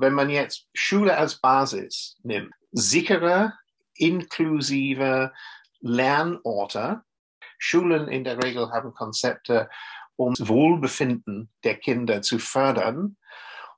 wenn man jetzt Schule als Basis nimmt, sichere, inklusive Lernorte. Schulen in der Regel haben Konzepte, um das Wohlbefinden der Kinder zu fördern.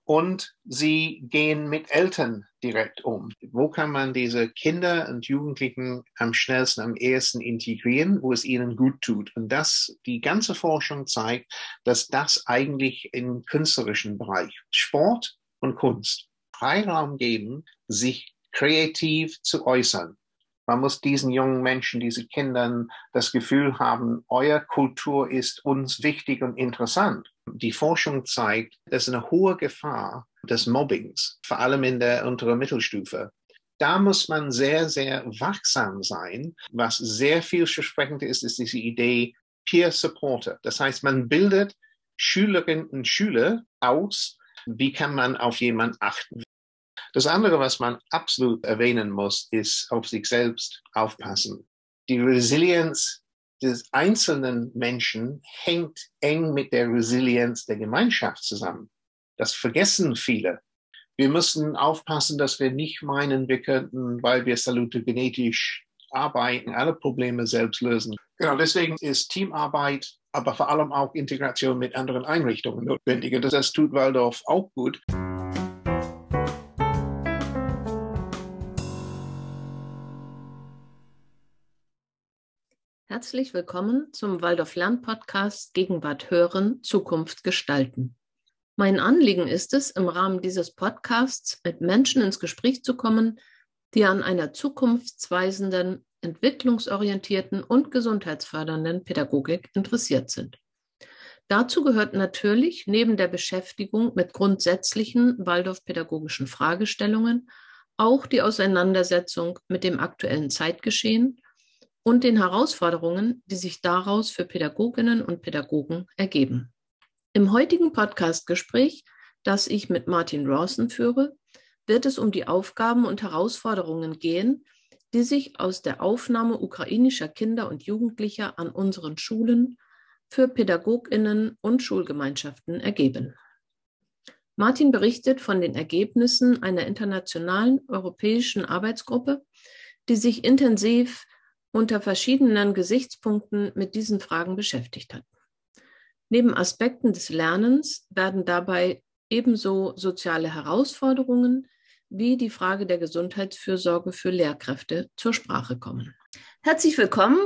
Und sie gehen mit Eltern direkt um. Wo kann man diese Kinder und Jugendlichen am schnellsten, am ehesten integrieren, wo es ihnen gut tut? Und das, die ganze Forschung zeigt, dass das eigentlich im künstlerischen Bereich, Sport und Kunst, Freiraum geben, sich kreativ zu äußern. Man muss diesen jungen Menschen, diesen Kindern das Gefühl haben, euer Kultur ist uns wichtig und interessant. Die Forschung zeigt, dass eine hohe Gefahr des Mobbings, vor allem in der unteren Mittelstufe. Da muss man sehr, sehr wachsam sein. Was sehr vielversprechend ist, ist diese Idee Peer Supporter. Das heißt, man bildet Schülerinnen und Schüler aus, wie kann man auf jemanden achten. Das andere, was man absolut erwähnen muss, ist auf sich selbst aufpassen. Die Resilienz des einzelnen Menschen hängt eng mit der Resilienz der Gemeinschaft zusammen. Das vergessen viele. Wir müssen aufpassen, dass wir nicht meinen, wir könnten, weil wir salutogenetisch arbeiten, alle Probleme selbst lösen. Genau, deswegen ist Teamarbeit, aber vor allem auch Integration mit anderen Einrichtungen notwendig. Und das tut Waldorf auch gut. Herzlich willkommen zum Waldorf Lern Podcast Gegenwart hören, Zukunft gestalten. Mein Anliegen ist es, im Rahmen dieses Podcasts mit Menschen ins Gespräch zu kommen, die an einer zukunftsweisenden, entwicklungsorientierten und gesundheitsfördernden Pädagogik interessiert sind. Dazu gehört natürlich neben der Beschäftigung mit grundsätzlichen Waldorf-pädagogischen Fragestellungen auch die Auseinandersetzung mit dem aktuellen Zeitgeschehen und den Herausforderungen, die sich daraus für Pädagoginnen und Pädagogen ergeben. Im heutigen Podcast-Gespräch, das ich mit Martin Rawson führe, wird es um die Aufgaben und Herausforderungen gehen, die sich aus der Aufnahme ukrainischer Kinder und Jugendlicher an unseren Schulen für Pädagoginnen und Schulgemeinschaften ergeben. Martin berichtet von den Ergebnissen einer internationalen europäischen Arbeitsgruppe, die sich intensiv unter verschiedenen Gesichtspunkten mit diesen Fragen beschäftigt hat. Neben Aspekten des Lernens werden dabei ebenso soziale Herausforderungen wie die Frage der Gesundheitsfürsorge für Lehrkräfte zur Sprache kommen. Herzlich willkommen,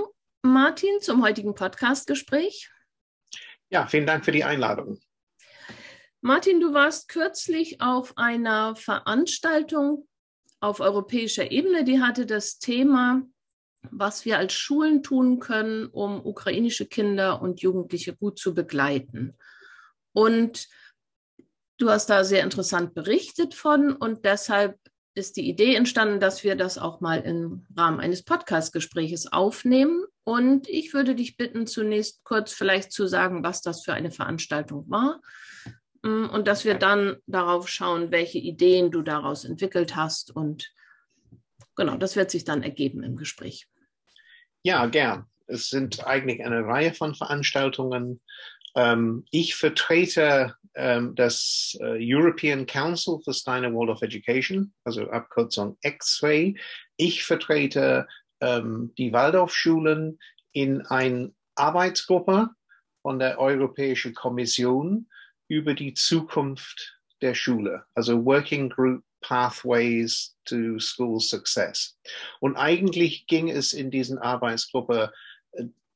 Martin, zum heutigen Podcastgespräch. Ja, vielen Dank für die Einladung. Martin, du warst kürzlich auf einer Veranstaltung auf europäischer Ebene, die hatte das Thema was wir als Schulen tun können, um ukrainische Kinder und Jugendliche gut zu begleiten. Und du hast da sehr interessant berichtet von und deshalb ist die Idee entstanden, dass wir das auch mal im Rahmen eines Podcast-Gespräches aufnehmen. Und ich würde dich bitten, zunächst kurz vielleicht zu sagen, was das für eine Veranstaltung war. Mm, und dass wir dann darauf schauen, welche Ideen du daraus entwickelt hast. Und genau, das wird sich dann ergeben im Gespräch. Ja, gern. Es sind eigentlich eine Reihe von Veranstaltungen. Ähm, ich vertrete ähm, das äh, European Council for Steiner World of Education, also Abkürzung X-Ray. Ich vertrete ähm, die Waldorfschulen in eine Arbeitsgruppe von der Europäischen Kommission über die Zukunft der Schule, also Working Group Pathways to School Success. Und eigentlich ging es in diesen Arbeitsgruppe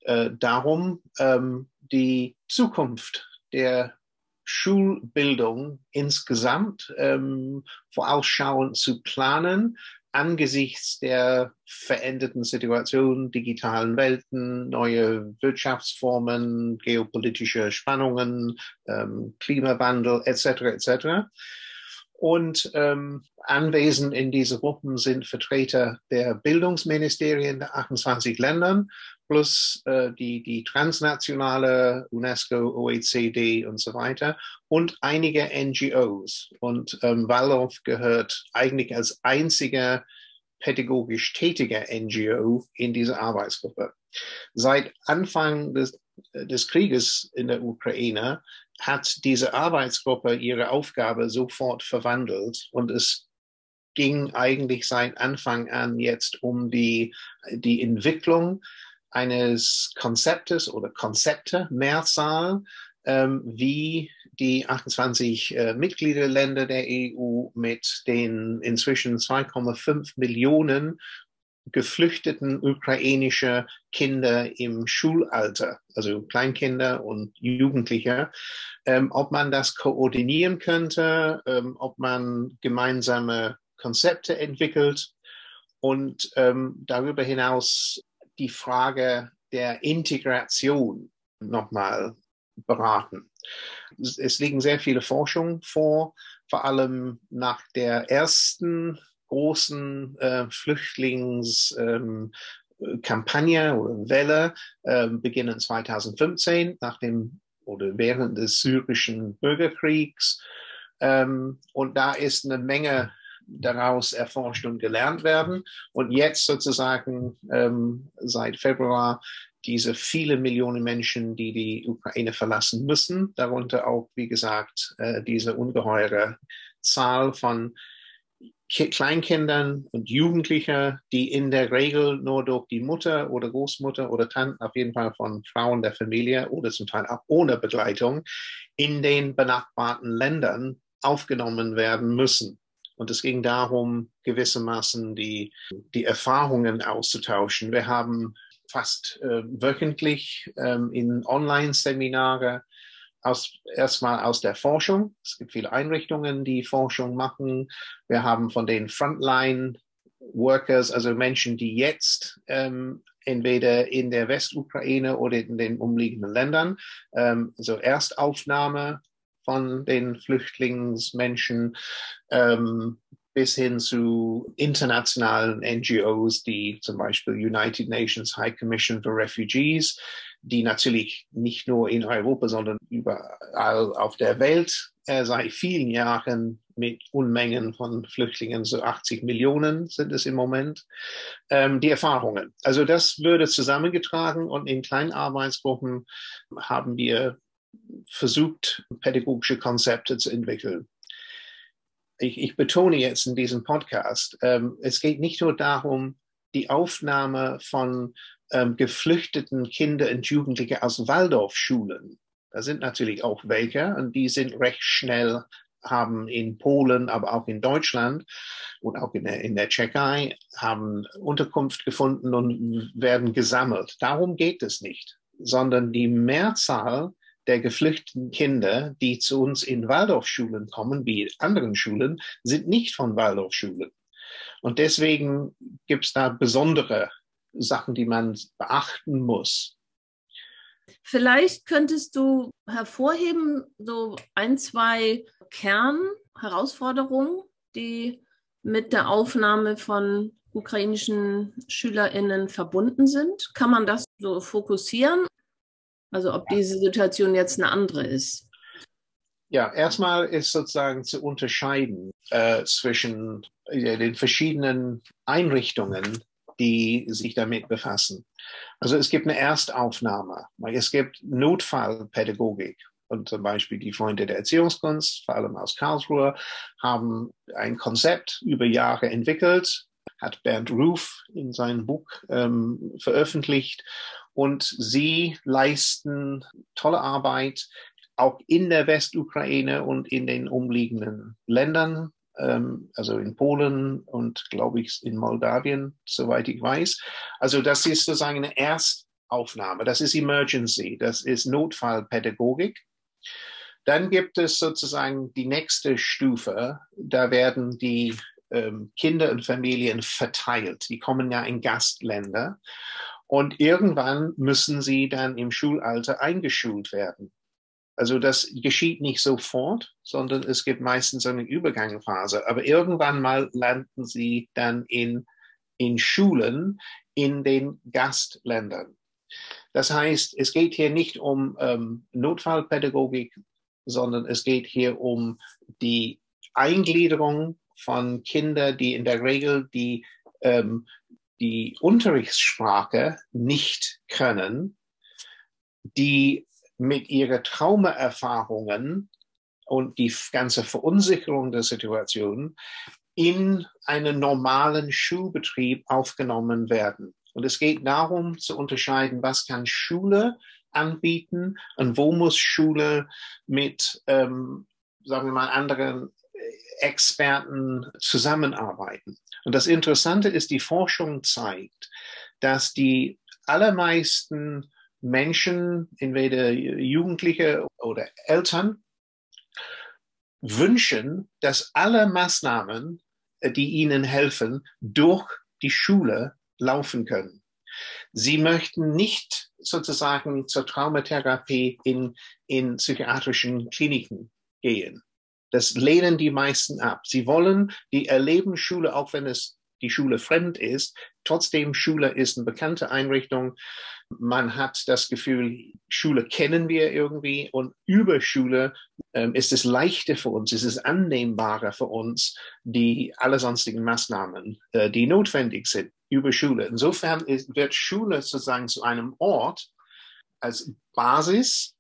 äh, darum, ähm, die Zukunft der Schulbildung insgesamt ähm, vorausschauend zu planen, angesichts der veränderten Situation, digitalen Welten, neue Wirtschaftsformen, geopolitische Spannungen, ähm, Klimawandel etc. etc. Und ähm, anwesend in diese Gruppen sind Vertreter der Bildungsministerien der 28 Ländern plus äh, die, die transnationale UNESCO, OECD und so weiter und einige NGOs. Und ähm, Waldorf gehört eigentlich als einziger pädagogisch tätiger NGO in diese Arbeitsgruppe. Seit Anfang des, des Krieges in der Ukraine hat diese Arbeitsgruppe ihre Aufgabe sofort verwandelt und es ging eigentlich seit Anfang an jetzt um die, die Entwicklung eines Konzeptes oder Konzepte, Mehrzahl, ähm, wie die 28 äh, Mitgliederländer der EU mit den inzwischen 2,5 Millionen geflüchteten ukrainische Kinder im Schulalter, also Kleinkinder und Jugendliche, ähm, ob man das koordinieren könnte, ähm, ob man gemeinsame Konzepte entwickelt und ähm, darüber hinaus die Frage der Integration nochmal beraten. Es liegen sehr viele Forschungen vor, vor allem nach der ersten großen äh, Flüchtlingskampagne ähm, oder Welle äh, beginnen 2015 nach dem oder während des syrischen Bürgerkriegs. Ähm, und da ist eine Menge daraus erforscht und gelernt werden. Und jetzt sozusagen ähm, seit Februar diese viele Millionen Menschen, die die Ukraine verlassen müssen, darunter auch, wie gesagt, äh, diese ungeheure Zahl von Kleinkindern und Jugendlichen, die in der Regel nur durch die Mutter oder Großmutter oder Tanten, auf jeden Fall von Frauen der Familie oder zum Teil auch ohne Begleitung, in den benachbarten Ländern aufgenommen werden müssen. Und es ging darum, gewissermaßen die, die Erfahrungen auszutauschen. Wir haben fast äh, wöchentlich ähm, in Online-Seminare aus, erstmal aus der Forschung. Es gibt viele Einrichtungen, die Forschung machen. Wir haben von den Frontline-Workers, also Menschen, die jetzt ähm, entweder in der Westukraine oder in den umliegenden Ländern, ähm, also Erstaufnahme von den Flüchtlingsmenschen ähm, bis hin zu internationalen NGOs, die zum Beispiel United Nations High Commission for Refugees, die natürlich nicht nur in Europa, sondern überall auf der Welt äh, seit vielen Jahren mit Unmengen von Flüchtlingen, so 80 Millionen sind es im Moment, ähm, die Erfahrungen. Also das würde zusammengetragen und in kleinen Arbeitsgruppen haben wir versucht, pädagogische Konzepte zu entwickeln. Ich, ich betone jetzt in diesem Podcast, ähm, es geht nicht nur darum, die Aufnahme von ähm, geflüchteten Kindern und Jugendlichen aus Waldorfschulen. Da sind natürlich auch welche und die sind recht schnell haben in Polen, aber auch in Deutschland und auch in der, in der Tschechei, haben Unterkunft gefunden und werden gesammelt. Darum geht es nicht, sondern die Mehrzahl der geflüchteten Kinder, die zu uns in Waldorfschulen kommen, wie anderen Schulen, sind nicht von Waldorfschulen. Und deswegen gibt es da besondere Sachen, die man beachten muss. Vielleicht könntest du hervorheben, so ein, zwei Kernherausforderungen, die mit der Aufnahme von ukrainischen SchülerInnen verbunden sind. Kann man das so fokussieren? Also ob diese Situation jetzt eine andere ist. Ja, erstmal ist sozusagen zu unterscheiden äh, zwischen äh, den verschiedenen Einrichtungen, die sich damit befassen. Also es gibt eine Erstaufnahme, es gibt Notfallpädagogik. Und zum Beispiel die Freunde der Erziehungskunst, vor allem aus Karlsruhe, haben ein Konzept über Jahre entwickelt, hat Bernd Roof in seinem Buch ähm, veröffentlicht und sie leisten tolle Arbeit auch in der Westukraine und in den umliegenden Ländern, ähm, also in Polen und glaube ich in Moldawien, soweit ich weiß. Also das ist sozusagen eine Erstaufnahme, das ist Emergency, das ist Notfallpädagogik. Dann gibt es sozusagen die nächste Stufe, da werden die ähm, Kinder und Familien verteilt. Die kommen ja in Gastländer. Und irgendwann müssen sie dann im Schulalter eingeschult werden. Also das geschieht nicht sofort, sondern es gibt meistens eine Übergangsphase. Aber irgendwann mal landen sie dann in, in Schulen in den Gastländern. Das heißt, es geht hier nicht um ähm, Notfallpädagogik, sondern es geht hier um die Eingliederung von Kindern, die in der Regel die ähm, die Unterrichtssprache nicht können, die mit ihren Traumaerfahrungen und die ganze Verunsicherung der Situation in einen normalen Schulbetrieb aufgenommen werden. Und es geht darum zu unterscheiden, was kann Schule anbieten und wo muss Schule mit, ähm, sagen wir mal, anderen Experten zusammenarbeiten. Und das Interessante ist, die Forschung zeigt, dass die allermeisten Menschen, entweder Jugendliche oder Eltern, wünschen, dass alle Maßnahmen, die ihnen helfen, durch die Schule laufen können. Sie möchten nicht sozusagen zur Traumatherapie in, in psychiatrischen Kliniken gehen. Das lehnen die meisten ab. Sie wollen, die erleben Schule, auch wenn es die Schule fremd ist. Trotzdem, Schule ist eine bekannte Einrichtung. Man hat das Gefühl, Schule kennen wir irgendwie und über Schule ähm, ist es leichter für uns, ist es annehmbarer für uns, die alle sonstigen Maßnahmen, äh, die notwendig sind, über Schule. Insofern ist, wird Schule sozusagen zu einem Ort als Basis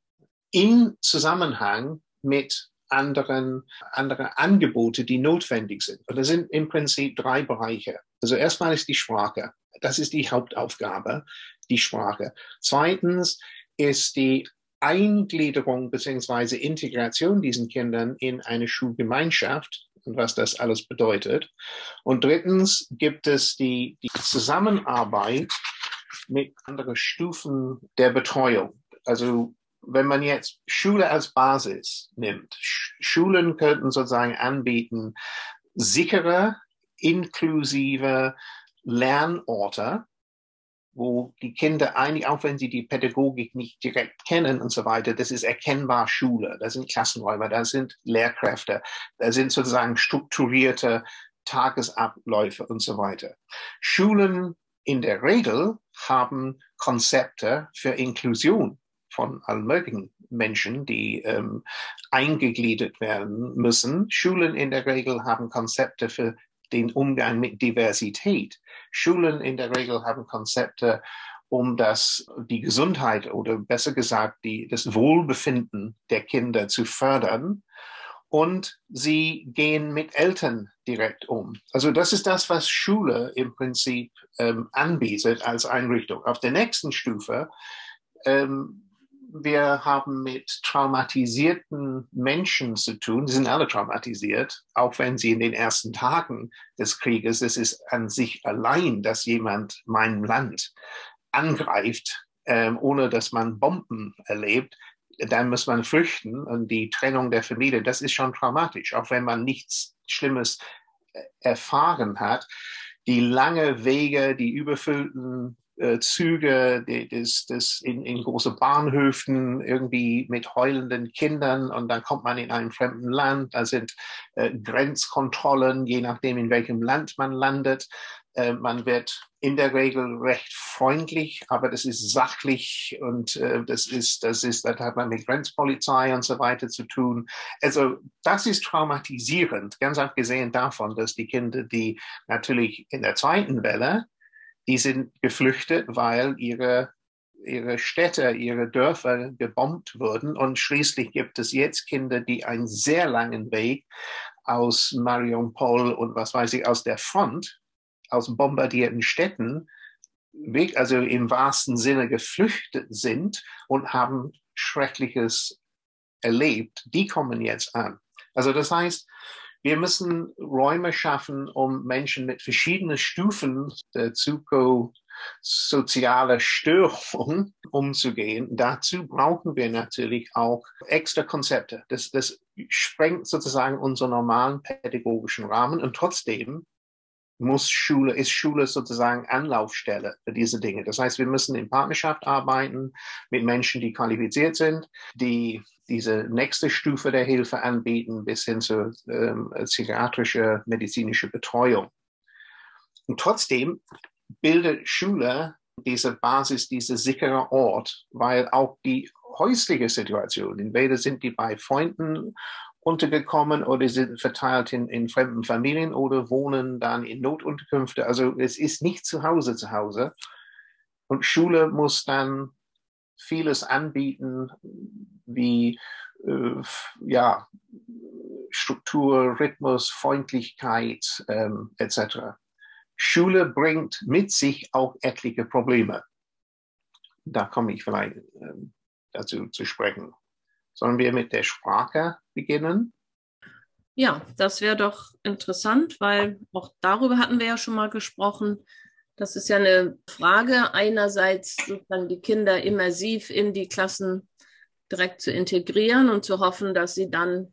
in Zusammenhang mit anderen, andere Angebote, die notwendig sind. Und das sind im Prinzip drei Bereiche. Also erstmal ist die Sprache. Das ist die Hauptaufgabe, die Sprache. Zweitens ist die Eingliederung beziehungsweise Integration diesen Kindern in eine Schulgemeinschaft und was das alles bedeutet. Und drittens gibt es die, die Zusammenarbeit mit anderen Stufen der Betreuung. Also wenn man jetzt Schule als Basis nimmt, Schulen könnten sozusagen anbieten, sichere, inklusive Lernorte, wo die Kinder eigentlich, auch wenn sie die Pädagogik nicht direkt kennen und so weiter, das ist erkennbar Schule, da sind Klassenräume, da sind Lehrkräfte, da sind sozusagen strukturierte Tagesabläufe und so weiter. Schulen in der Regel haben Konzepte für Inklusion von allen möglichen Menschen, die ähm, eingegliedert werden müssen. Schulen in der Regel haben Konzepte für den Umgang mit Diversität. Schulen in der Regel haben Konzepte, um das, die Gesundheit oder besser gesagt die, das Wohlbefinden der Kinder zu fördern. Und sie gehen mit Eltern direkt um. Also das ist das, was Schule im Prinzip ähm, anbietet als Einrichtung. Auf der nächsten Stufe ähm, wir haben mit traumatisierten Menschen zu tun. Sie sind alle traumatisiert, auch wenn sie in den ersten Tagen des Krieges, es ist an sich allein, dass jemand mein Land angreift, ähm, ohne dass man Bomben erlebt, dann muss man flüchten und die Trennung der Familie, das ist schon traumatisch, auch wenn man nichts Schlimmes äh, erfahren hat. Die lange Wege, die überfüllten äh, Züge, das, das in, in große Bahnhöfen irgendwie mit heulenden Kindern und dann kommt man in einem fremden Land, da sind äh, Grenzkontrollen, je nachdem in welchem Land man landet. Äh, man wird in der Regel recht freundlich, aber das ist sachlich und äh, das ist, das ist, das hat man mit Grenzpolizei und so weiter zu tun. Also das ist traumatisierend, ganz abgesehen davon, dass die Kinder, die natürlich in der zweiten Welle die sind geflüchtet, weil ihre, ihre Städte, ihre Dörfer gebombt wurden. Und schließlich gibt es jetzt Kinder, die einen sehr langen Weg aus Mariupol und was weiß ich, aus der Front, aus bombardierten Städten, Weg, also im wahrsten Sinne geflüchtet sind und haben Schreckliches erlebt. Die kommen jetzt an. Also das heißt, wir müssen Räume schaffen, um Menschen mit verschiedenen Stufen der psychosozialer Störung umzugehen. Dazu brauchen wir natürlich auch extra Konzepte. Das, das sprengt sozusagen unseren normalen pädagogischen Rahmen und trotzdem muss Schule, ist Schule sozusagen Anlaufstelle für diese Dinge. Das heißt, wir müssen in Partnerschaft arbeiten mit Menschen, die qualifiziert sind, die diese nächste Stufe der Hilfe anbieten bis hin zur ähm, psychiatrische, medizinische Betreuung. Und trotzdem bildet Schule diese Basis, dieser sichere Ort, weil auch die häusliche Situation, entweder sind die bei Freunden untergekommen oder sind verteilt in, in fremden Familien oder wohnen dann in Notunterkünfte. Also es ist nicht zu Hause zu Hause. Und Schule muss dann vieles anbieten, wie äh, ja, Struktur, Rhythmus, Freundlichkeit ähm, etc. Schule bringt mit sich auch etliche Probleme. Da komme ich vielleicht ähm, dazu zu sprechen. Sollen wir mit der Sprache beginnen? Ja, das wäre doch interessant, weil auch darüber hatten wir ja schon mal gesprochen. Das ist ja eine Frage, einerseits sozusagen die Kinder immersiv in die Klassen direkt zu integrieren und zu hoffen, dass sie dann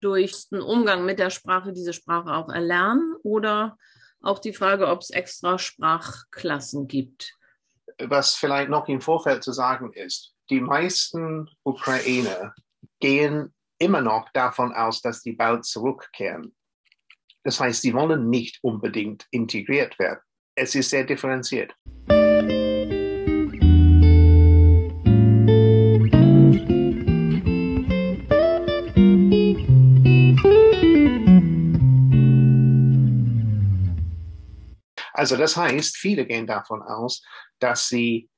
durch den Umgang mit der Sprache diese Sprache auch erlernen oder auch die Frage, ob es extra Sprachklassen gibt. Was vielleicht noch im Vorfeld zu sagen ist, die meisten Ukrainer gehen immer noch davon aus, dass die bald zurückkehren. Das heißt, sie wollen nicht unbedingt integriert werden. Es ist sehr differenziert. Also das heißt, viele gehen davon aus, dass sie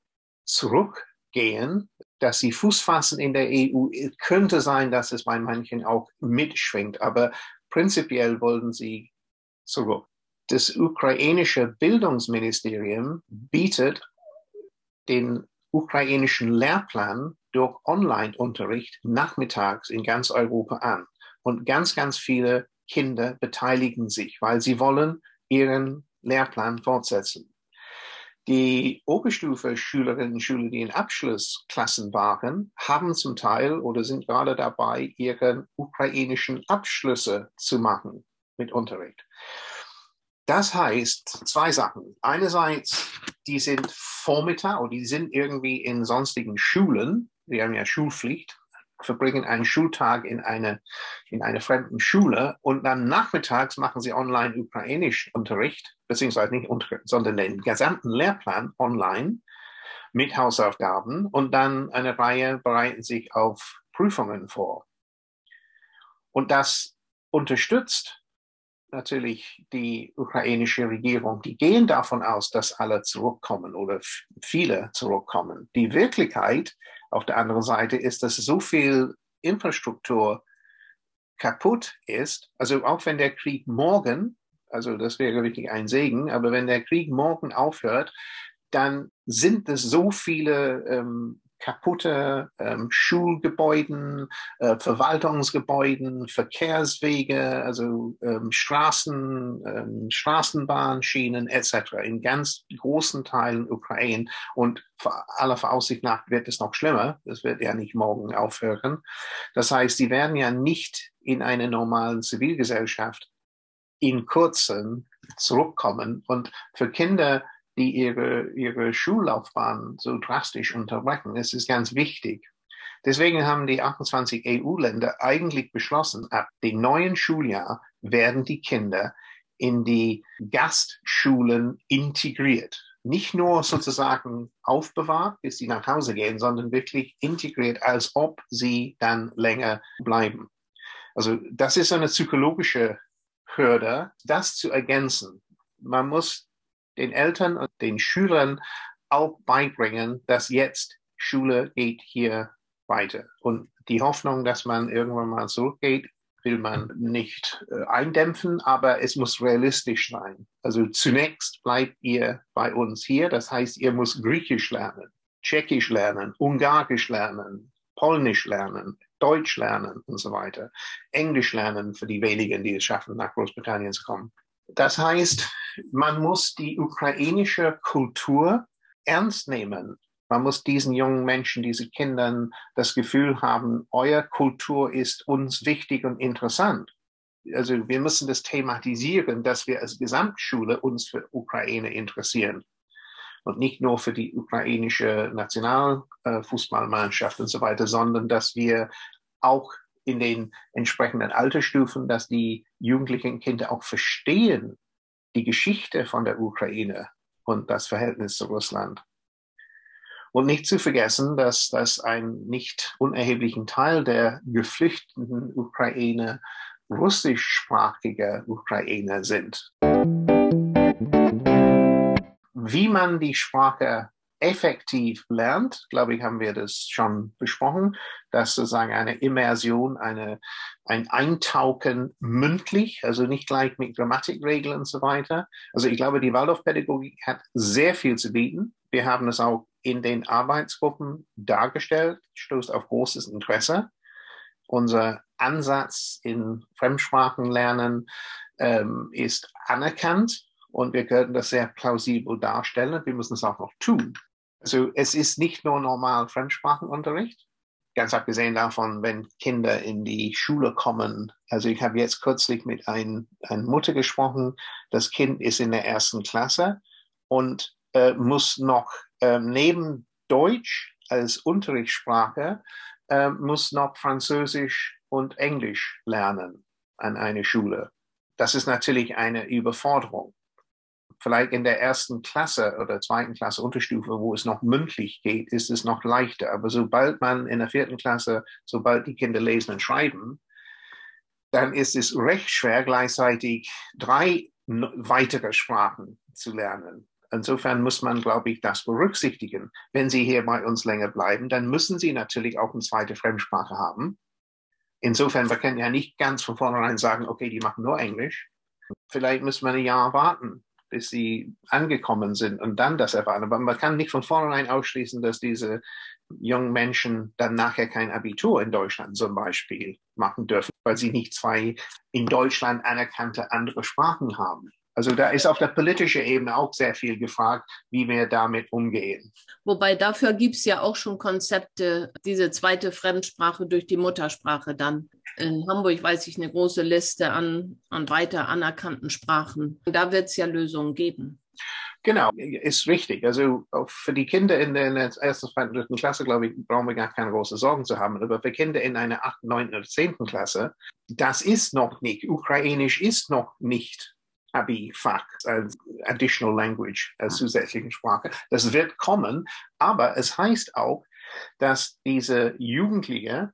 zurückgehen, dass sie Fuß fassen in der EU. Es könnte sein, dass es bei manchen auch mitschwingt, aber prinzipiell wollen sie zurück. Das ukrainische Bildungsministerium bietet den ukrainischen Lehrplan durch Online-Unterricht nachmittags in ganz Europa an. Und ganz, ganz viele Kinder beteiligen sich, weil sie wollen ihren Lehrplan fortsetzen. Die Oberstufe-Schülerinnen und Schüler, die in Abschlussklassen waren, haben zum Teil oder sind gerade dabei, ihre ukrainischen Abschlüsse zu machen mit Unterricht. Das heißt zwei Sachen. Einerseits, die sind Vormittag oder die sind irgendwie in sonstigen Schulen. Wir haben ja Schulpflicht verbringen einen Schultag in eine, in einer fremden Schule und dann nachmittags machen sie online ukrainisch Unterricht, beziehungsweise nicht Unterricht, sondern den gesamten Lehrplan online mit Hausaufgaben und dann eine Reihe bereiten sich auf Prüfungen vor. Und das unterstützt natürlich die ukrainische Regierung. Die gehen davon aus, dass alle zurückkommen oder viele zurückkommen. Die Wirklichkeit auf der anderen Seite ist, dass so viel Infrastruktur kaputt ist. Also auch wenn der Krieg morgen, also das wäre wirklich ein Segen, aber wenn der Krieg morgen aufhört, dann sind es so viele ähm, kaputte ähm, Schulgebäuden, äh, Verwaltungsgebäuden, Verkehrswege, also ähm, Straßen, ähm, Straßenbahnschienen etc. in ganz großen Teilen Ukraine und aller Voraussicht nach wird es noch schlimmer. Das wird ja nicht morgen aufhören. Das heißt, sie werden ja nicht in eine normalen Zivilgesellschaft in kurzem zurückkommen und für Kinder die ihre, ihre Schullaufbahn so drastisch unterbrechen. Das ist ganz wichtig. Deswegen haben die 28 EU-Länder eigentlich beschlossen, ab dem neuen Schuljahr werden die Kinder in die Gastschulen integriert. Nicht nur sozusagen aufbewahrt, bis sie nach Hause gehen, sondern wirklich integriert, als ob sie dann länger bleiben. Also das ist eine psychologische Hürde, das zu ergänzen. Man muss den Eltern und den Schülern auch beibringen, dass jetzt Schule geht hier weiter. Und die Hoffnung, dass man irgendwann mal zurückgeht, will man nicht äh, eindämpfen, aber es muss realistisch sein. Also zunächst bleibt ihr bei uns hier. Das heißt, ihr müsst Griechisch lernen, Tschechisch lernen, Ungarisch lernen, Polnisch lernen, Deutsch lernen und so weiter. Englisch lernen für die wenigen, die es schaffen, nach Großbritannien zu kommen. Das heißt, man muss die ukrainische Kultur ernst nehmen. Man muss diesen jungen Menschen, diesen Kindern das Gefühl haben, euer Kultur ist uns wichtig und interessant. Also wir müssen das thematisieren, dass wir als Gesamtschule uns für Ukraine interessieren und nicht nur für die ukrainische Nationalfußballmannschaft und so weiter, sondern dass wir auch in den entsprechenden Altersstufen, dass die jugendlichen Kinder auch verstehen die Geschichte von der Ukraine und das Verhältnis zu Russland. Und nicht zu vergessen, dass das ein nicht unerheblichen Teil der geflüchteten Ukraine russischsprachige Ukrainer sind. Wie man die Sprache effektiv lernt, glaube ich, haben wir das schon besprochen, dass sozusagen eine Immersion, eine, ein Eintauchen mündlich, also nicht gleich mit Grammatikregeln und so weiter. Also ich glaube, die Waldorfpädagogik hat sehr viel zu bieten. Wir haben es auch in den Arbeitsgruppen dargestellt, stoßt auf großes Interesse. Unser Ansatz in Fremdsprachenlernen ähm, ist anerkannt und wir können das sehr plausibel darstellen. Wir müssen es auch noch tun. Also es ist nicht nur normal Fremdsprachenunterricht. Ganz abgesehen davon, wenn Kinder in die Schule kommen. Also ich habe jetzt kürzlich mit ein, einer Mutter gesprochen. Das Kind ist in der ersten Klasse und äh, muss noch äh, neben Deutsch als Unterrichtssprache äh, muss noch Französisch und Englisch lernen an einer Schule. Das ist natürlich eine Überforderung vielleicht in der ersten Klasse oder zweiten Klasse Unterstufe, wo es noch mündlich geht, ist es noch leichter. Aber sobald man in der vierten Klasse, sobald die Kinder lesen und schreiben, dann ist es recht schwer, gleichzeitig drei weitere Sprachen zu lernen. Insofern muss man, glaube ich, das berücksichtigen. Wenn Sie hier bei uns länger bleiben, dann müssen Sie natürlich auch eine zweite Fremdsprache haben. Insofern, wir können ja nicht ganz von vornherein sagen, okay, die machen nur Englisch. Vielleicht müssen wir ein Jahr warten, bis sie angekommen sind und dann das erfahren. Aber man kann nicht von vornherein ausschließen, dass diese jungen Menschen dann nachher kein Abitur in Deutschland zum Beispiel machen dürfen, weil sie nicht zwei in Deutschland anerkannte andere Sprachen haben. Also da ist auf der politischen Ebene auch sehr viel gefragt, wie wir damit umgehen. Wobei dafür gibt es ja auch schon Konzepte, diese zweite Fremdsprache durch die Muttersprache dann. In Hamburg weiß ich eine große Liste an, an weiter anerkannten Sprachen. Da wird es ja Lösungen geben. Genau, ist richtig. Also für die Kinder in der, ersten, zweiten, dritten Klasse, glaube ich, brauchen wir gar keine großen Sorgen zu haben. Aber für Kinder in einer achten, neunten oder zehnten Klasse, das ist noch nicht, Ukrainisch ist noch nicht Abi-Fach als Additional Language, als zusätzliche Sprache. Das wird kommen, aber es heißt auch, dass diese Jugendlichen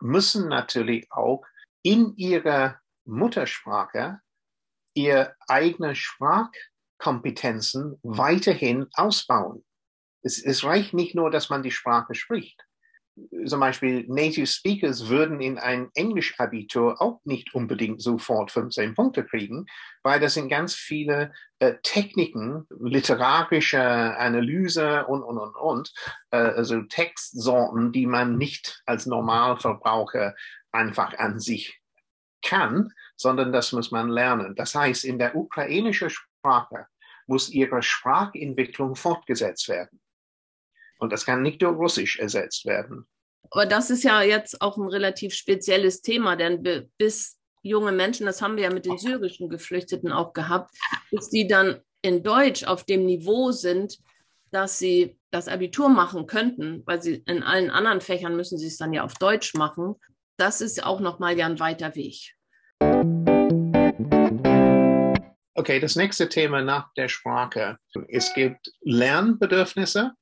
müssen natürlich auch in ihrer Muttersprache ihre eigene Sprachkompetenzen weiterhin ausbauen. Es, es reicht nicht nur, dass man die Sprache spricht zum Beispiel Native Speakers würden in ein Englisch-Abitur auch nicht unbedingt sofort 15 Punkte kriegen, weil das sind ganz viele äh, Techniken, literarische Analyse und, und, und, und, äh, also Textsorten, die man nicht als Normalverbraucher einfach an sich kann, sondern das muss man lernen. Das heißt, in der ukrainischen Sprache muss ihre Sprachentwicklung fortgesetzt werden. Und das kann nicht durch Russisch ersetzt werden. Aber das ist ja jetzt auch ein relativ spezielles Thema, denn bis junge Menschen, das haben wir ja mit den syrischen Geflüchteten auch gehabt, bis die dann in Deutsch auf dem Niveau sind, dass sie das Abitur machen könnten, weil sie in allen anderen Fächern müssen sie es dann ja auf Deutsch machen. Das ist auch nochmal ja ein weiter Weg. Okay, das nächste Thema nach der Sprache. Es gibt Lernbedürfnisse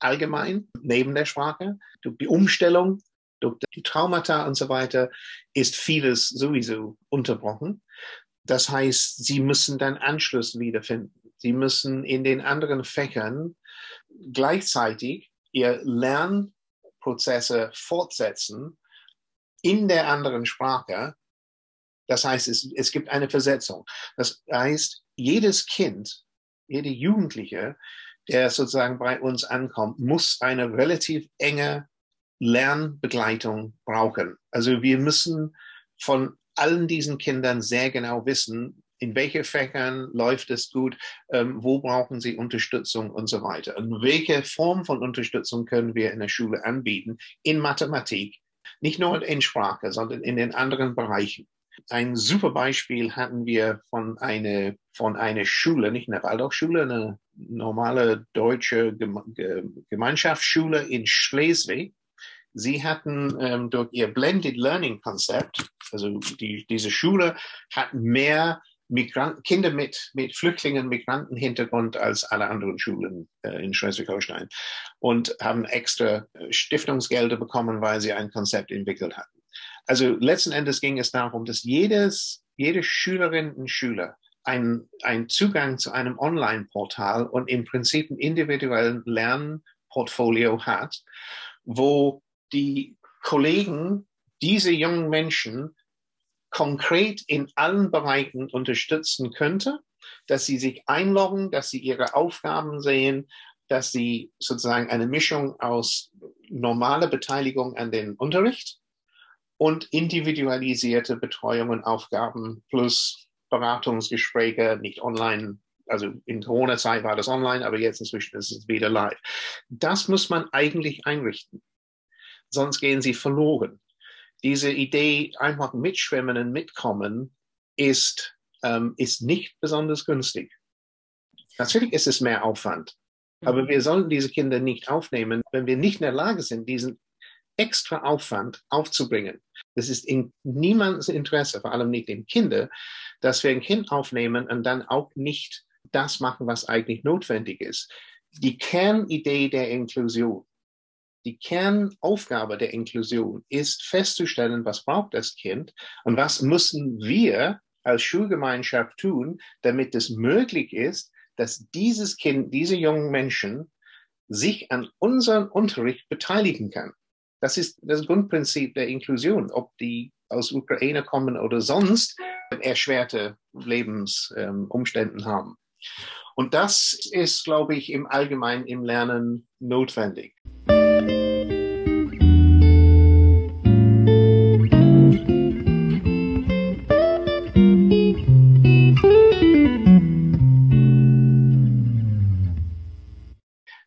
allgemein neben der Sprache. Durch die Umstellung, durch die Traumata und so weiter ist vieles sowieso unterbrochen. Das heißt, sie müssen dann Anschluss wiederfinden. Sie müssen in den anderen Fächern gleichzeitig ihr Lernprozesse fortsetzen in der anderen Sprache. Das heißt, es, es gibt eine Versetzung. Das heißt, jedes Kind, jede Jugendliche der sozusagen bei uns ankommt, muss eine relativ enge Lernbegleitung brauchen. Also wir müssen von allen diesen Kindern sehr genau wissen, in welche Fächern läuft es gut, ähm, wo brauchen sie Unterstützung und so weiter. Und welche Form von Unterstützung können wir in der Schule anbieten? In Mathematik, nicht nur in Sprache, sondern in den anderen Bereichen. Ein super Beispiel hatten wir von einer, von einer Schule, nicht eine Waldorfschule, eine normale deutsche Gemeinschaftsschule in Schleswig. Sie hatten ähm, durch ihr Blended Learning Konzept, also die, diese Schule hat mehr Migranten, Kinder mit, mit Flüchtlingen, Migrantenhintergrund als alle anderen Schulen äh, in Schleswig-Holstein und haben extra äh, Stiftungsgelder bekommen, weil sie ein Konzept entwickelt hatten. Also letzten Endes ging es darum, dass jedes, jede Schülerin und Schüler ein, ein Zugang zu einem Online-Portal und im Prinzip ein individuellen Lernportfolio hat, wo die Kollegen diese jungen Menschen konkret in allen Bereichen unterstützen könnte, dass sie sich einloggen, dass sie ihre Aufgaben sehen, dass sie sozusagen eine Mischung aus normaler Beteiligung an den Unterricht und individualisierte Betreuung und Aufgaben plus Beratungsgespräche, nicht online. Also in Corona-Zeit war das online, aber jetzt inzwischen ist es wieder live. Das muss man eigentlich einrichten. Sonst gehen sie verloren. Diese Idee, einfach mitschwimmen und mitkommen, ist, ähm, ist nicht besonders günstig. Natürlich ist es mehr Aufwand. Aber mhm. wir sollen diese Kinder nicht aufnehmen, wenn wir nicht in der Lage sind, diesen extra Aufwand aufzubringen. Das ist in niemandes Interesse, vor allem nicht den Kindern, dass wir ein Kind aufnehmen und dann auch nicht das machen, was eigentlich notwendig ist. Die Kernidee der Inklusion, die Kernaufgabe der Inklusion ist festzustellen, was braucht das Kind und was müssen wir als Schulgemeinschaft tun, damit es möglich ist, dass dieses Kind, diese jungen Menschen sich an unserem Unterricht beteiligen kann. Das ist das Grundprinzip der Inklusion, ob die aus Ukraine kommen oder sonst erschwerte Lebensumständen ähm, haben. Und das ist, glaube ich, im Allgemeinen im Lernen notwendig.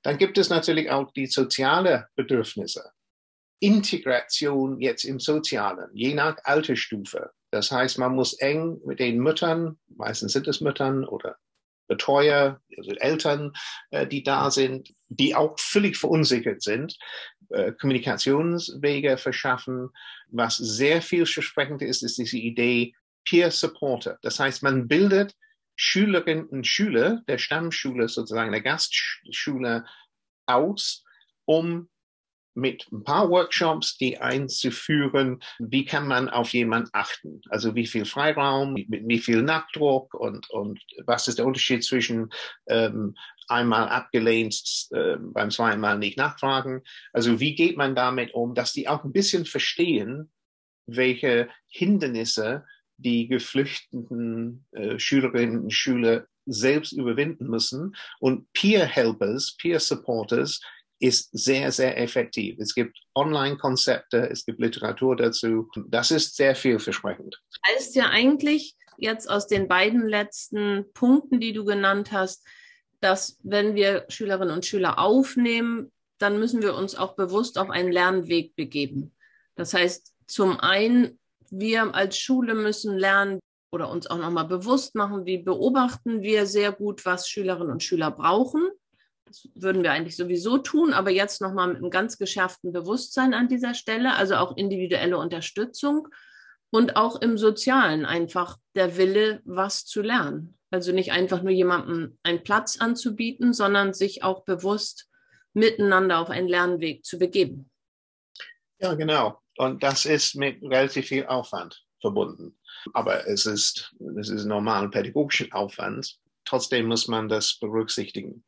Dann gibt es natürlich auch die sozialen Bedürfnisse. Integration jetzt im Sozialen, je nach Altersstufe. Das heißt, man muss eng mit den Müttern, meistens sind es Müttern oder Betreuer, also Eltern, äh, die da sind, die auch völlig verunsichert sind, äh, Kommunikationswege verschaffen. Was sehr vielversprechend ist, ist diese Idee Peer Supporter. Das heißt, man bildet Schülerinnen und Schüler der Stammschule, sozusagen der Gastschule aus, um mit ein paar Workshops, die einzuführen, wie kann man auf jemanden achten? Also wie viel Freiraum, mit wie viel Nachdruck und, und was ist der Unterschied zwischen ähm, einmal abgelehnt, äh, beim zweiten Mal nicht nachfragen? Also wie geht man damit um, dass die auch ein bisschen verstehen, welche Hindernisse die geflüchteten äh, Schülerinnen und Schüler selbst überwinden müssen und Peer Helpers, Peer Supporters ist sehr, sehr effektiv. Es gibt Online-Konzepte, es gibt Literatur dazu. Das ist sehr vielversprechend. Heißt ja eigentlich jetzt aus den beiden letzten Punkten, die du genannt hast, dass wenn wir Schülerinnen und Schüler aufnehmen, dann müssen wir uns auch bewusst auf einen Lernweg begeben. Das heißt, zum einen, wir als Schule müssen lernen oder uns auch nochmal bewusst machen, wie beobachten wir sehr gut, was Schülerinnen und Schüler brauchen das würden wir eigentlich sowieso tun, aber jetzt nochmal mit einem ganz geschärften Bewusstsein an dieser Stelle, also auch individuelle Unterstützung und auch im Sozialen einfach der Wille, was zu lernen. Also nicht einfach nur jemandem einen Platz anzubieten, sondern sich auch bewusst miteinander auf einen Lernweg zu begeben. Ja, genau. Und das ist mit relativ viel Aufwand verbunden. Aber es ist, es ist normalen pädagogischen Aufwand. Trotzdem muss man das berücksichtigen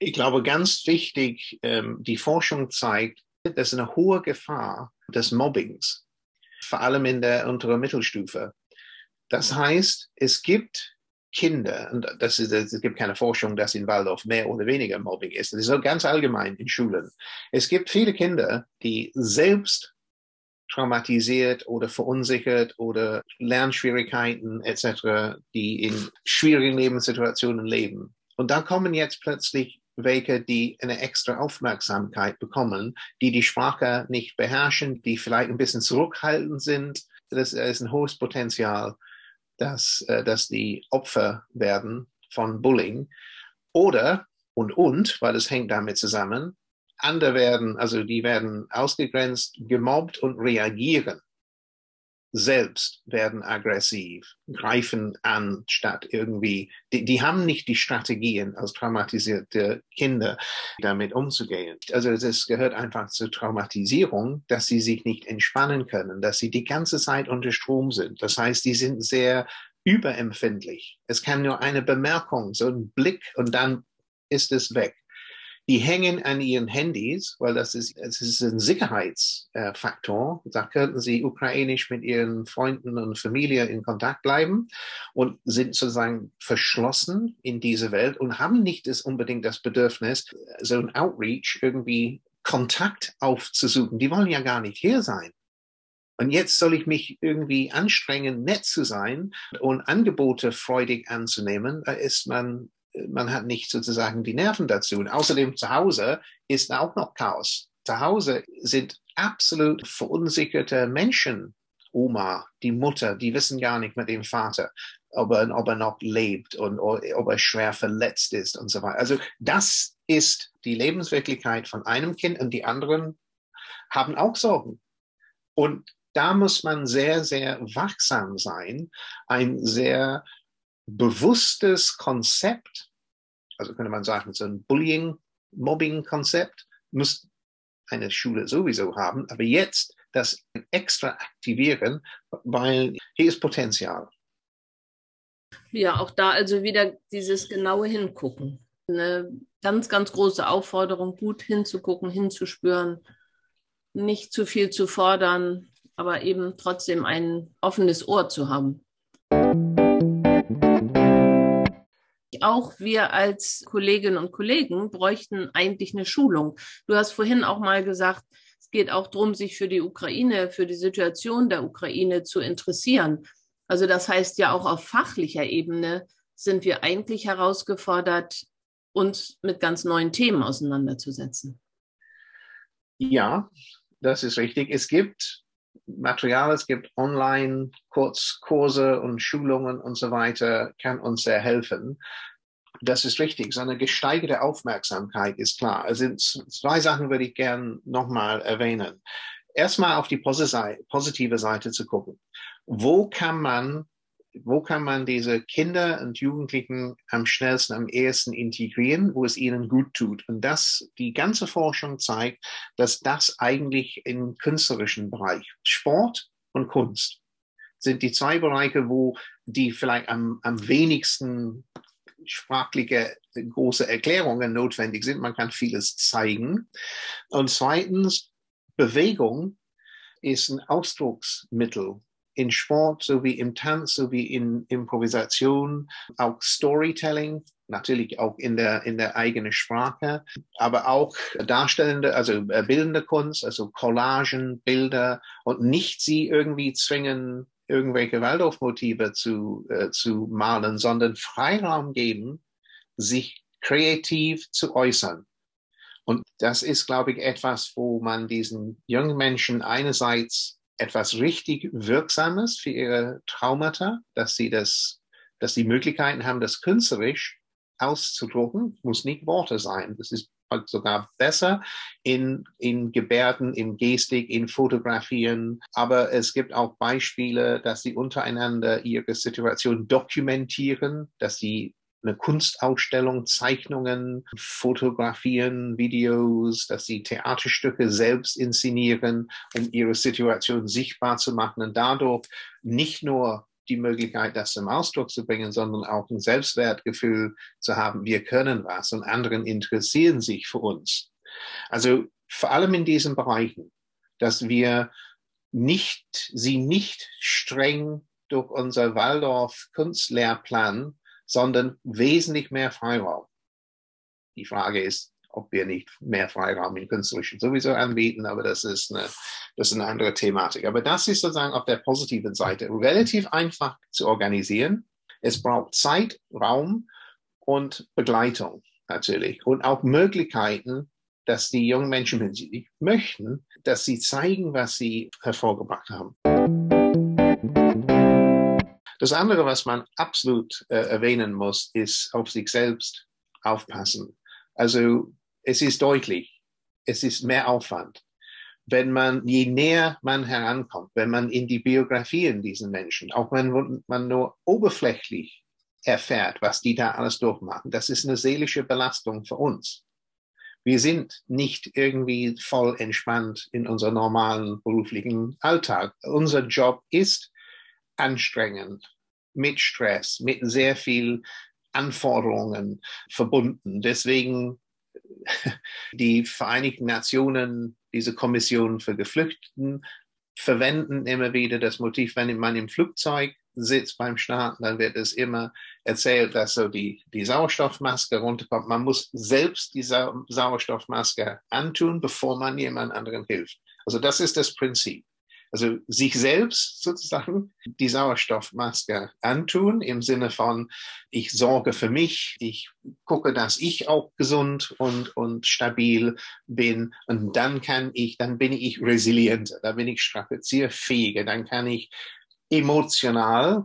ich glaube, ganz wichtig, ähm, die Forschung zeigt, dass eine hohe Gefahr des Mobbings, vor allem in der unteren Mittelstufe. Das heißt, es gibt Kinder, und das ist, es gibt keine Forschung, dass in Waldorf mehr oder weniger Mobbing ist. Das ist so ganz allgemein in Schulen. Es gibt viele Kinder, die selbst traumatisiert oder verunsichert oder Lernschwierigkeiten etc., die in schwierigen Lebenssituationen leben. Und da kommen jetzt plötzlich welche die eine extra Aufmerksamkeit bekommen, die die Sprache nicht beherrschen, die vielleicht ein bisschen zurückhaltend sind. Das ist ein hohes Potenzial, dass, äh, dass die Opfer werden von Bullying. Oder, und, und, weil es hängt damit zusammen, andere werden, also die werden ausgegrenzt, gemobbt und reagieren selbst werden aggressiv, greifen an, statt irgendwie, die, die haben nicht die Strategien als traumatisierte Kinder damit umzugehen. Also es gehört einfach zur Traumatisierung, dass sie sich nicht entspannen können, dass sie die ganze Zeit unter Strom sind. Das heißt, die sind sehr überempfindlich. Es kann nur eine Bemerkung, so ein Blick und dann ist es weg. Die hängen an ihren Handys, weil das ist, es ist ein Sicherheitsfaktor. Da könnten sie ukrainisch mit ihren Freunden und Familie in Kontakt bleiben und sind sozusagen verschlossen in diese Welt und haben nicht das unbedingt das Bedürfnis, so ein Outreach irgendwie Kontakt aufzusuchen. Die wollen ja gar nicht hier sein. Und jetzt soll ich mich irgendwie anstrengen, nett zu sein und Angebote freudig anzunehmen. Da ist man, man hat nicht sozusagen die Nerven dazu. Und außerdem zu Hause ist auch noch Chaos. Zu Hause sind absolut verunsicherte Menschen. Oma, die Mutter, die wissen gar nicht mit dem Vater, ob er, ob er noch lebt und ob er schwer verletzt ist und so weiter. Also das ist die Lebenswirklichkeit von einem Kind und die anderen haben auch Sorgen. Und da muss man sehr, sehr wachsam sein, ein sehr bewusstes Konzept, also könnte man sagen, so ein Bullying, Mobbing-Konzept, muss eine Schule sowieso haben, aber jetzt das extra aktivieren, weil hier ist Potenzial. Ja, auch da also wieder dieses genaue Hingucken. Eine ganz, ganz große Aufforderung, gut hinzugucken, hinzuspüren, nicht zu viel zu fordern, aber eben trotzdem ein offenes Ohr zu haben. Auch wir als Kolleginnen und Kollegen bräuchten eigentlich eine Schulung. Du hast vorhin auch mal gesagt, es geht auch darum, sich für die Ukraine, für die Situation der Ukraine zu interessieren. Also das heißt ja auch auf fachlicher Ebene sind wir eigentlich herausgefordert, uns mit ganz neuen Themen auseinanderzusetzen. Ja, das ist richtig. Es gibt Material, es gibt Online-Kurzkurse und Schulungen und so weiter, kann uns sehr helfen. Das ist richtig. So eine gesteigerte Aufmerksamkeit ist klar. Also zwei Sachen würde ich gern nochmal erwähnen. Erstmal auf die positive Seite zu gucken. Wo kann man wo kann man diese Kinder und Jugendlichen am schnellsten, am ehesten integrieren, wo es ihnen gut tut. Und das, die ganze Forschung zeigt, dass das eigentlich im künstlerischen Bereich, Sport und Kunst, sind die zwei Bereiche, wo die vielleicht am, am wenigsten sprachliche große Erklärungen notwendig sind. Man kann vieles zeigen. Und zweitens, Bewegung ist ein Ausdrucksmittel in Sport sowie im Tanz sowie in Improvisation, auch Storytelling, natürlich auch in der, in der eigenen Sprache, aber auch darstellende, also äh, bildende Kunst, also Collagen, Bilder und nicht sie irgendwie zwingen, irgendwelche Waldorfmotive zu, äh, zu malen, sondern Freiraum geben, sich kreativ zu äußern. Und das ist, glaube ich, etwas, wo man diesen jungen Menschen einerseits etwas richtig Wirksames für ihre Traumata, dass sie das, dass sie Möglichkeiten haben, das künstlerisch auszudrucken, muss nicht Worte sein. Das ist sogar besser in, in Gebärden, in Gestik, in Fotografien. Aber es gibt auch Beispiele, dass sie untereinander ihre Situation dokumentieren, dass sie eine Kunstausstellung, Zeichnungen, Fotografien, Videos, dass sie Theaterstücke selbst inszenieren, um ihre Situation sichtbar zu machen und dadurch nicht nur die Möglichkeit, das zum Ausdruck zu bringen, sondern auch ein Selbstwertgefühl zu haben, wir können was und anderen interessieren sich für uns. Also vor allem in diesen Bereichen, dass wir nicht, sie nicht streng durch unser Waldorf Kunstlehrplan sondern wesentlich mehr Freiraum. Die Frage ist, ob wir nicht mehr Freiraum im Künstlerischen sowieso anbieten, aber das ist eine, das ist eine andere Thematik. Aber das ist sozusagen auf der positiven Seite relativ einfach zu organisieren. Es braucht Zeit, Raum und Begleitung natürlich und auch Möglichkeiten, dass die jungen Menschen, wenn sie möchten, dass sie zeigen, was sie hervorgebracht haben. Das andere, was man absolut äh, erwähnen muss, ist auf sich selbst aufpassen. Also es ist deutlich, es ist mehr Aufwand. Wenn man, je näher man herankommt, wenn man in die Biografien diesen Menschen, auch wenn man nur oberflächlich erfährt, was die da alles durchmachen, das ist eine seelische Belastung für uns. Wir sind nicht irgendwie voll entspannt in unserem normalen beruflichen Alltag. Unser Job ist, anstrengend mit Stress, mit sehr viel Anforderungen verbunden. Deswegen die Vereinigten Nationen, diese Kommission für Geflüchteten, verwenden immer wieder das Motiv, wenn man im Flugzeug sitzt beim Starten, dann wird es immer erzählt, dass so die, die Sauerstoffmaske runterkommt. Man muss selbst die Sau Sauerstoffmaske antun, bevor man jemand anderen hilft. Also das ist das Prinzip. Also sich selbst sozusagen die Sauerstoffmaske antun im Sinne von, ich sorge für mich, ich gucke, dass ich auch gesund und, und stabil bin. Und dann kann ich, dann bin ich resilienter, dann bin ich strapazierfähiger, dann kann ich emotional,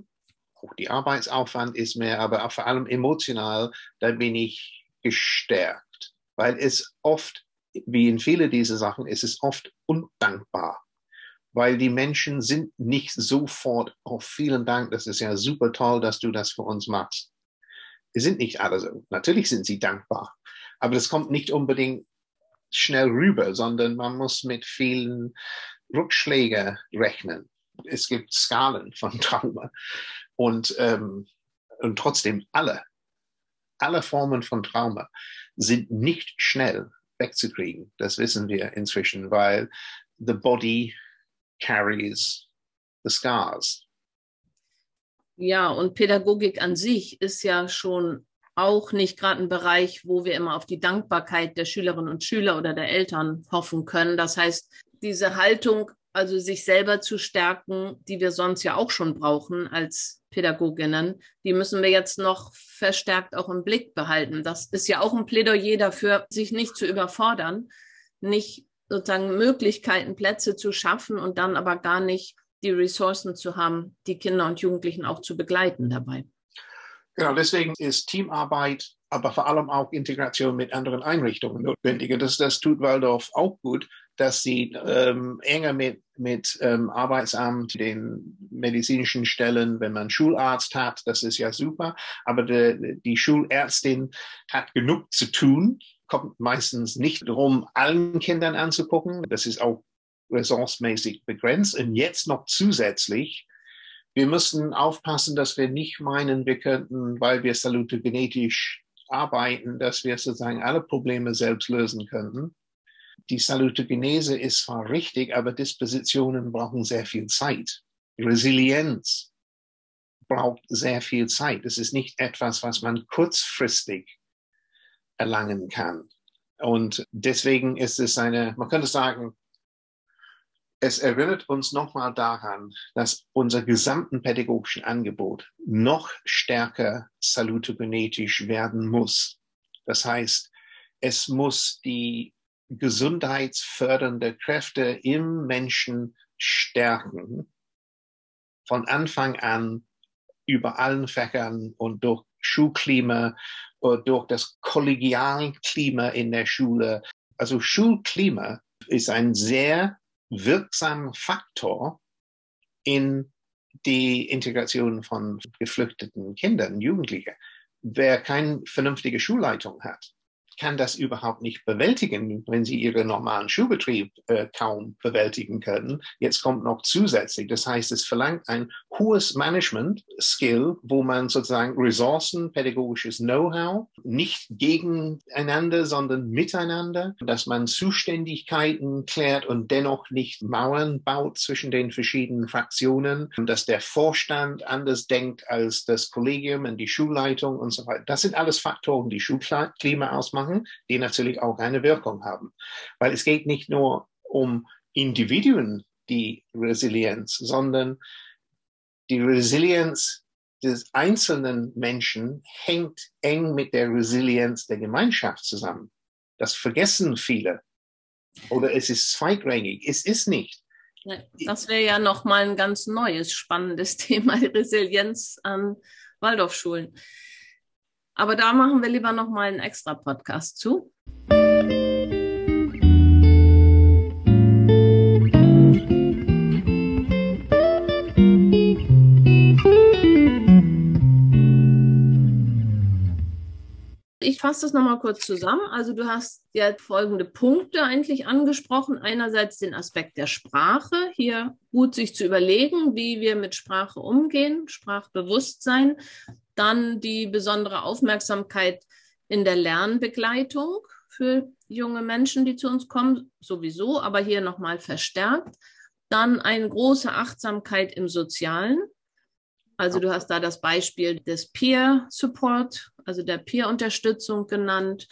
auch die Arbeitsaufwand ist mehr, aber vor allem emotional, dann bin ich gestärkt, weil es oft, wie in vielen dieser Sachen, es ist oft undankbar weil die Menschen sind nicht sofort, oh, vielen Dank, das ist ja super toll, dass du das für uns machst. Die sind nicht alle so. Natürlich sind sie dankbar, aber das kommt nicht unbedingt schnell rüber, sondern man muss mit vielen Rückschlägen rechnen. Es gibt Skalen von Trauma und, ähm, und trotzdem alle, alle Formen von Trauma sind nicht schnell wegzukriegen. Das wissen wir inzwischen, weil the body carries the scars. Ja, und Pädagogik an sich ist ja schon auch nicht gerade ein Bereich, wo wir immer auf die Dankbarkeit der Schülerinnen und Schüler oder der Eltern hoffen können. Das heißt, diese Haltung, also sich selber zu stärken, die wir sonst ja auch schon brauchen als Pädagoginnen, die müssen wir jetzt noch verstärkt auch im Blick behalten. Das ist ja auch ein Plädoyer dafür, sich nicht zu überfordern, nicht sozusagen Möglichkeiten, Plätze zu schaffen und dann aber gar nicht die Ressourcen zu haben, die Kinder und Jugendlichen auch zu begleiten dabei. Genau, deswegen ist Teamarbeit, aber vor allem auch Integration mit anderen Einrichtungen notwendig. Und das, das tut Waldorf auch gut, dass sie ähm, enger mit, mit ähm, Arbeitsamt, den medizinischen Stellen, wenn man Schularzt hat, das ist ja super. Aber de, die Schulärztin hat genug zu tun, kommt meistens nicht darum, allen Kindern anzugucken. Das ist auch ressourcemäßig begrenzt. Und jetzt noch zusätzlich, wir müssen aufpassen, dass wir nicht meinen, wir könnten, weil wir salutogenetisch arbeiten, dass wir sozusagen alle Probleme selbst lösen könnten. Die Salutogenese ist zwar richtig, aber Dispositionen brauchen sehr viel Zeit. Resilienz braucht sehr viel Zeit. Es ist nicht etwas, was man kurzfristig erlangen kann. Und deswegen ist es eine, man könnte sagen, es erinnert uns nochmal daran, dass unser gesamten pädagogischen Angebot noch stärker salutogenetisch werden muss. Das heißt, es muss die gesundheitsfördernde Kräfte im Menschen stärken, von Anfang an über allen Fächern und durch Schulklima, durch das Kollegialklima in der Schule. Also Schulklima ist ein sehr wirksamer Faktor in die Integration von geflüchteten Kindern, Jugendlichen. Wer keine vernünftige Schulleitung hat, kann das überhaupt nicht bewältigen, wenn sie ihren normalen Schulbetrieb äh, kaum bewältigen können. Jetzt kommt noch zusätzlich. Das heißt, es verlangt ein hohes Management-Skill, wo man sozusagen Ressourcen, pädagogisches Know-how, nicht gegeneinander, sondern miteinander, dass man Zuständigkeiten klärt und dennoch nicht Mauern baut zwischen den verschiedenen Fraktionen, dass der Vorstand anders denkt als das Kollegium und die Schulleitung und so weiter. Das sind alles Faktoren, die Schulklima ausmachen machen, die natürlich auch eine Wirkung haben. Weil es geht nicht nur um Individuen, die Resilienz, sondern die Resilienz des einzelnen Menschen hängt eng mit der Resilienz der Gemeinschaft zusammen. Das vergessen viele. Oder es ist zweitrangig. Es ist nicht. Das wäre ja nochmal ein ganz neues, spannendes Thema, Resilienz an Waldorfschulen. Aber da machen wir lieber noch mal einen extra Podcast zu. Ich fasse das nochmal kurz zusammen. Also du hast ja folgende Punkte eigentlich angesprochen. Einerseits den Aspekt der Sprache, hier gut sich zu überlegen, wie wir mit Sprache umgehen, Sprachbewusstsein. Dann die besondere Aufmerksamkeit in der Lernbegleitung für junge Menschen, die zu uns kommen, sowieso, aber hier nochmal verstärkt. Dann eine große Achtsamkeit im Sozialen. Also du hast da das Beispiel des Peer Support, also der Peer-Unterstützung genannt.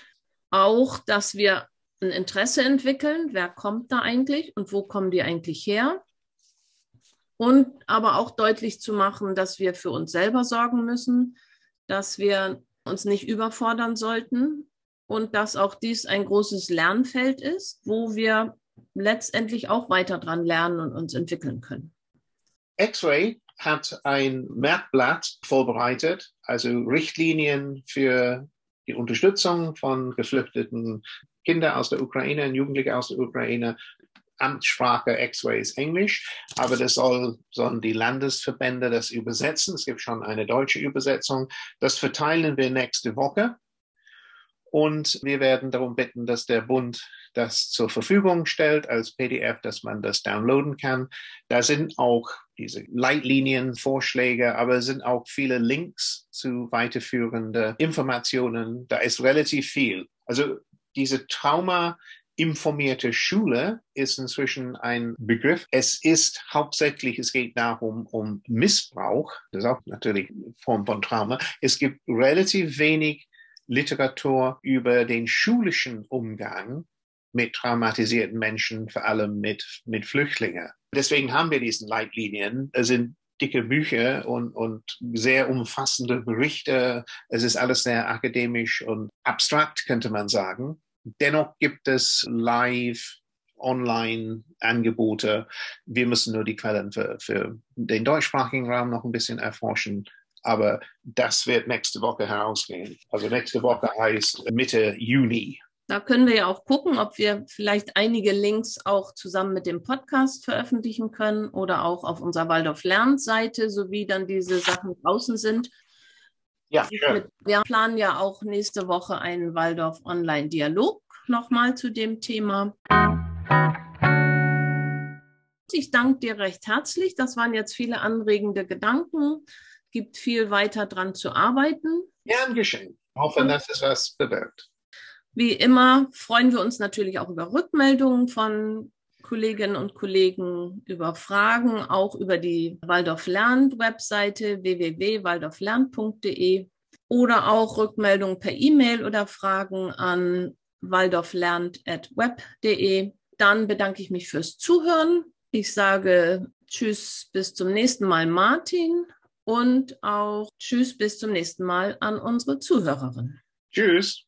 Auch, dass wir ein Interesse entwickeln, wer kommt da eigentlich und wo kommen die eigentlich her. Und aber auch deutlich zu machen, dass wir für uns selber sorgen müssen, dass wir uns nicht überfordern sollten und dass auch dies ein großes Lernfeld ist, wo wir letztendlich auch weiter dran lernen und uns entwickeln können. X-Ray hat ein Merkblatt vorbereitet, also Richtlinien für die Unterstützung von geflüchteten Kindern aus der Ukraine und Jugendliche aus der Ukraine. Amtssprache X-Ray ist Englisch, aber das soll, sollen die Landesverbände das übersetzen. Es gibt schon eine deutsche Übersetzung. Das verteilen wir nächste Woche. Und wir werden darum bitten, dass der Bund das zur Verfügung stellt als PDF, dass man das downloaden kann. Da sind auch diese Leitlinien, Vorschläge, aber es sind auch viele Links zu weiterführenden Informationen. Da ist relativ viel. Also diese Trauma informierte Schule ist inzwischen ein Begriff. Es ist hauptsächlich, es geht darum, um Missbrauch. Das ist auch natürlich eine Form von Trauma. Es gibt relativ wenig Literatur über den schulischen Umgang mit traumatisierten Menschen, vor allem mit, mit Flüchtlingen. Deswegen haben wir diesen Leitlinien. Es sind dicke Bücher und, und sehr umfassende Berichte. Es ist alles sehr akademisch und abstrakt, könnte man sagen. Dennoch gibt es live Online-Angebote. Wir müssen nur die Quellen für, für den deutschsprachigen Raum noch ein bisschen erforschen. Aber das wird nächste Woche herausgehen. Also nächste Woche heißt Mitte Juni. Da können wir ja auch gucken, ob wir vielleicht einige Links auch zusammen mit dem Podcast veröffentlichen können oder auch auf unserer Waldorf Lernt Seite, sowie dann diese Sachen draußen sind. Ja, schön. Wir planen ja auch nächste Woche einen Waldorf Online Dialog nochmal zu dem Thema. Ich danke dir recht herzlich. Das waren jetzt viele anregende Gedanken gibt viel weiter dran zu arbeiten. Gern geschehen. Hoffen, dass es was bewirkt. Wie immer freuen wir uns natürlich auch über Rückmeldungen von Kolleginnen und Kollegen, über Fragen, auch über die Waldorf Lernt Webseite www.waldorflernt.de oder auch Rückmeldungen per E-Mail oder Fragen an waldorflernt.web.de. Dann bedanke ich mich fürs Zuhören. Ich sage Tschüss, bis zum nächsten Mal, Martin und auch Tschüss bis zum nächsten Mal an unsere Zuhörerin. Tschüss.